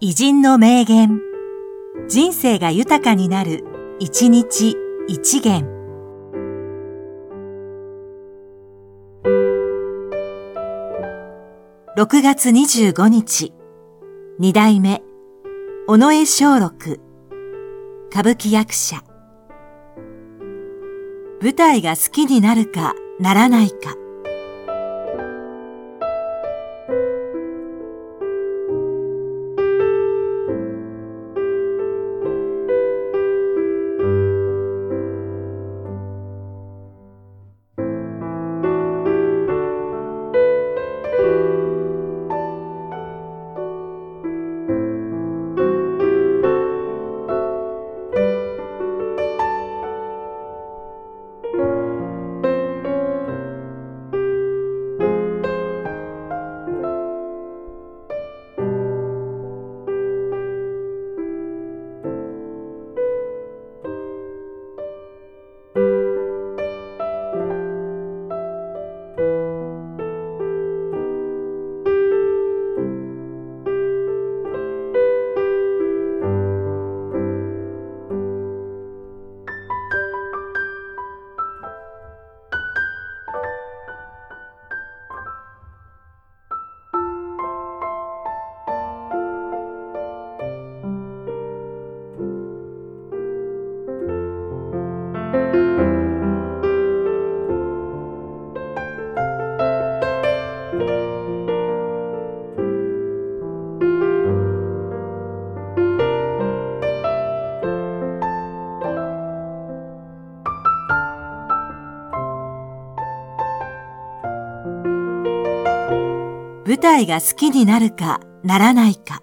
偉人の名言。人生が豊かになる、一日一元。6月25日、二代目、尾上松六、歌舞伎役者。舞台が好きになるかならないか。舞台が好きになるかならないか。